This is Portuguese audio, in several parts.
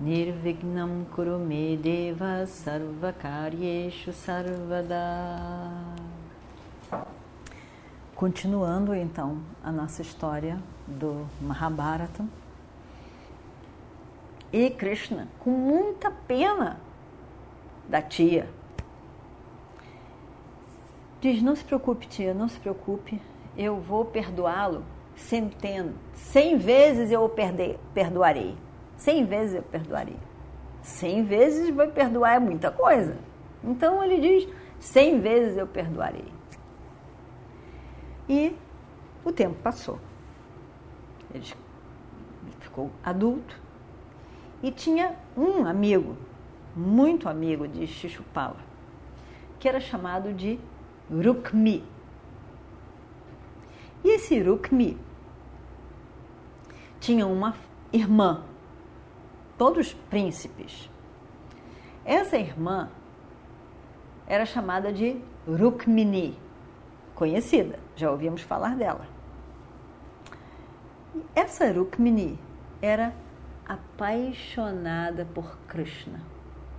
Nirvignam Kurume Deva Sarvakaryeshu Sarvada Continuando então a nossa história do Mahabharata. E Krishna, com muita pena da tia, Diz: Não se preocupe, tia, não se preocupe, eu vou perdoá-lo centeno, cem vezes eu o perdoarei. Cem vezes eu perdoarei. Cem vezes vai perdoar é muita coisa. Então ele diz: cem vezes eu perdoarei. E o tempo passou. Ele ficou adulto e tinha um amigo, muito amigo de Xixupala, que era chamado de Rukmi. E esse Rukmi tinha uma irmã, todos príncipes. Essa irmã era chamada de Rukmini, conhecida, já ouvimos falar dela. Essa Rukmini era apaixonada por Krishna.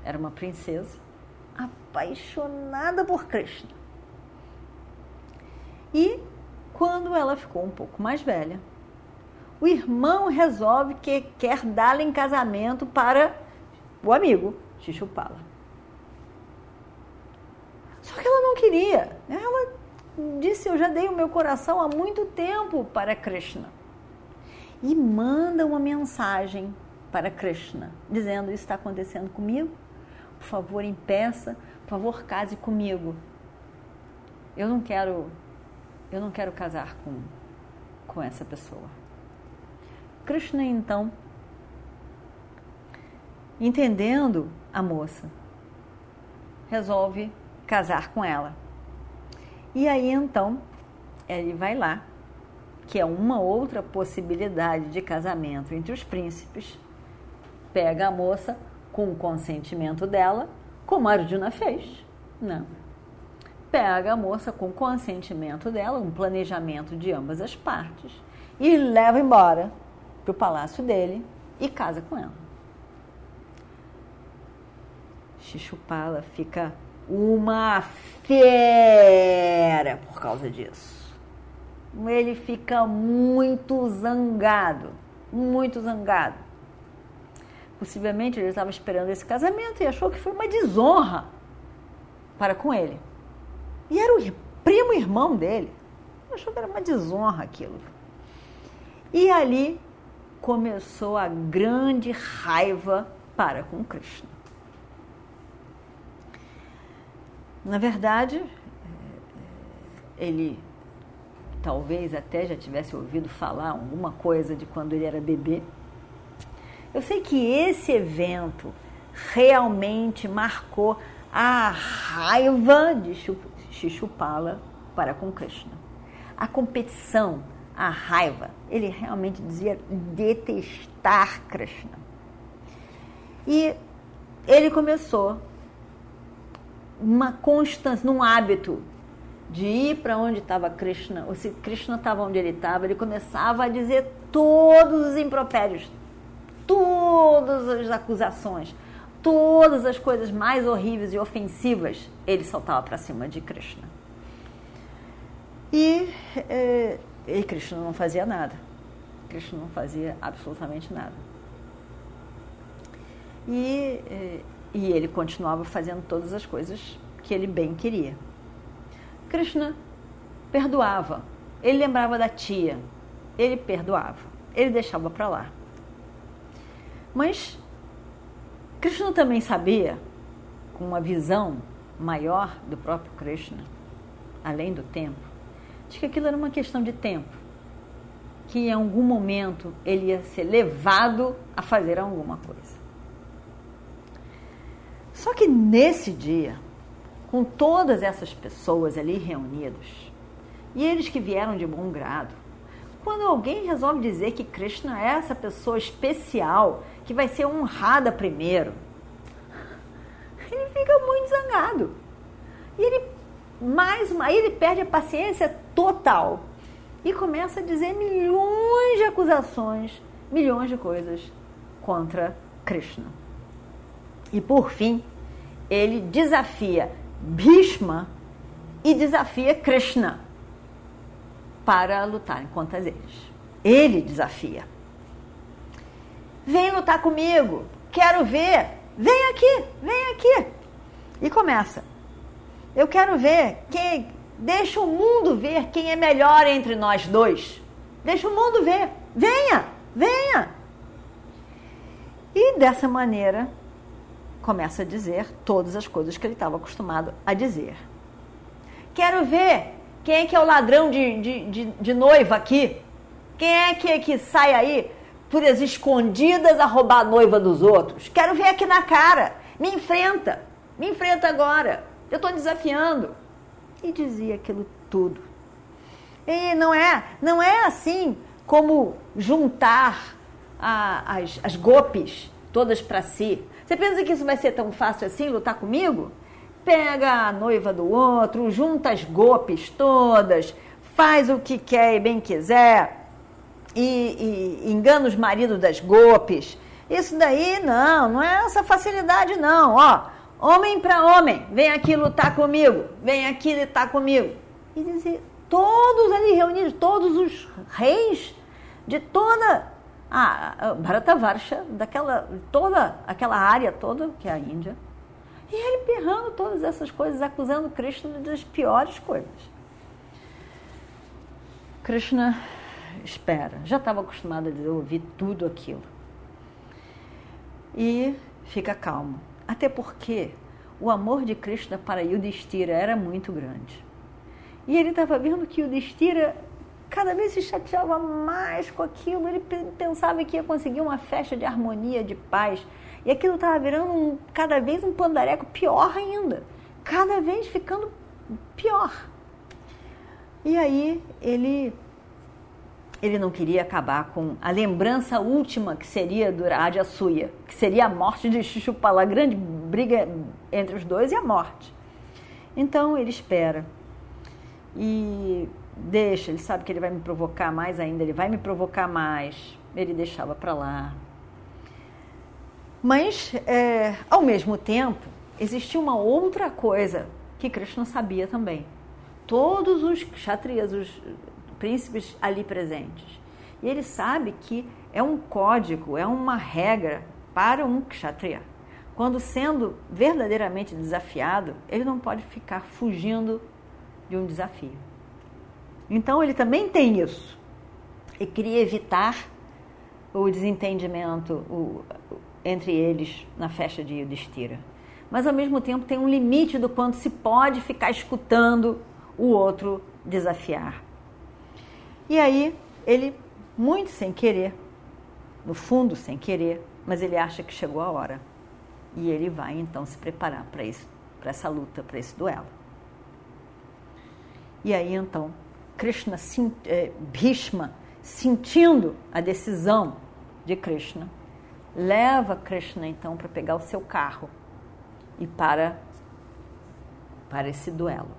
Era uma princesa apaixonada por Krishna. E quando ela ficou um pouco mais velha, o irmão resolve que quer dar-lhe em casamento para o amigo Xixupala. Só que ela não queria. Ela disse: Eu já dei o meu coração há muito tempo para Krishna. E manda uma mensagem para Krishna, dizendo: Isso está acontecendo comigo. Por favor, impeça. Por favor, case comigo. Eu não quero eu não quero casar com, com essa pessoa. Krishna, então, entendendo a moça, resolve casar com ela. E aí, então, ele vai lá, que é uma outra possibilidade de casamento entre os príncipes, pega a moça com o consentimento dela, como Arjuna fez. Não pega a moça com consentimento dela, um planejamento de ambas as partes, e leva embora para o palácio dele e casa com ela. Xixupala fica uma fera por causa disso. Ele fica muito zangado, muito zangado. Possivelmente ele estava esperando esse casamento e achou que foi uma desonra para com ele. E era o primo irmão dele. Achou que era uma desonra aquilo. E ali começou a grande raiva para com Krishna. Na verdade, eh, ele talvez até já tivesse ouvido falar alguma coisa de quando ele era bebê. Eu sei que esse evento realmente marcou a raiva de Shishupala para com Krishna. A competição, a raiva, ele realmente dizia detestar Krishna. E ele começou uma constância, num hábito de ir para onde estava Krishna, ou se Krishna estava onde ele estava, ele começava a dizer todos os impropérios, todas as acusações, todas as coisas mais horríveis e ofensivas, ele saltava para cima de Krishna. E, é, e Krishna não fazia nada. Krishna não fazia absolutamente nada. E, é, e ele continuava fazendo todas as coisas que ele bem queria. Krishna perdoava. Ele lembrava da tia. Ele perdoava. Ele deixava para lá. Mas Krishna também sabia, com uma visão maior do próprio Krishna, além do tempo, de que aquilo era uma questão de tempo, que em algum momento ele ia ser levado a fazer alguma coisa. Só que nesse dia, com todas essas pessoas ali reunidas, e eles que vieram de bom grado, quando alguém resolve dizer que Krishna é essa pessoa especial que vai ser honrada primeiro, ele fica muito zangado. E ele mais uma, aí ele perde a paciência total e começa a dizer milhões de acusações, milhões de coisas contra Krishna. E por fim, ele desafia Bhishma e desafia Krishna para lutarem contra eles. Ele desafia. Vem lutar comigo, quero ver, vem aqui, vem aqui. E começa. Eu quero ver quem. Deixa o mundo ver quem é melhor entre nós dois. Deixa o mundo ver. Venha, venha. E dessa maneira começa a dizer todas as coisas que ele estava acostumado a dizer. Quero ver quem é que é o ladrão de, de, de, de noiva aqui. Quem é que, é que sai aí por as escondidas a roubar a noiva dos outros? Quero ver aqui na cara. Me enfrenta. Me enfrenta agora. Eu estou desafiando. E dizia aquilo tudo. E não é, não é assim como juntar a, as, as golpes todas para si. Você pensa que isso vai ser tão fácil assim, lutar comigo? Pega a noiva do outro, junta as golpes todas, faz o que quer e bem quiser, e, e engana os maridos das golpes. Isso daí não, não é essa facilidade não, ó. Homem para homem, vem aqui lutar comigo, vem aqui lutar comigo. E dizer, todos ali reunidos, todos os reis de toda a Bharatavarsha, daquela, toda aquela área toda, que é a Índia. E ele berrando todas essas coisas, acusando Krishna das piores coisas. Krishna espera, já estava acostumado a ouvir tudo aquilo. E fica calmo até porque o amor de Krishna para Yudhishthira era muito grande. E ele estava vendo que Yudhishthira cada vez se chateava mais com aquilo. Ele pensava que ia conseguir uma festa de harmonia, de paz. E aquilo estava virando um, cada vez um pandareco pior ainda. Cada vez ficando pior. E aí ele ele não queria acabar com a lembrança última que seria do Suya, que seria a morte de Shishupala, a grande briga entre os dois e a morte. Então ele espera e deixa, ele sabe que ele vai me provocar mais ainda, ele vai me provocar mais. Ele deixava para lá. Mas, é, ao mesmo tempo, existia uma outra coisa que Krishna sabia também. Todos os kshatriyas, os príncipes ali presentes. E ele sabe que é um código, é uma regra para um kshatriya. Quando sendo verdadeiramente desafiado, ele não pode ficar fugindo de um desafio. Então ele também tem isso. E queria evitar o desentendimento o, entre eles na festa de Yudhishthira. Mas ao mesmo tempo tem um limite do quanto se pode ficar escutando o outro desafiar. E aí ele, muito sem querer, no fundo sem querer, mas ele acha que chegou a hora. E ele vai então se preparar para isso, para essa luta, para esse duelo. E aí então Krishna, é, Bhishma, sentindo a decisão de Krishna, leva Krishna então para pegar o seu carro e para para esse duelo.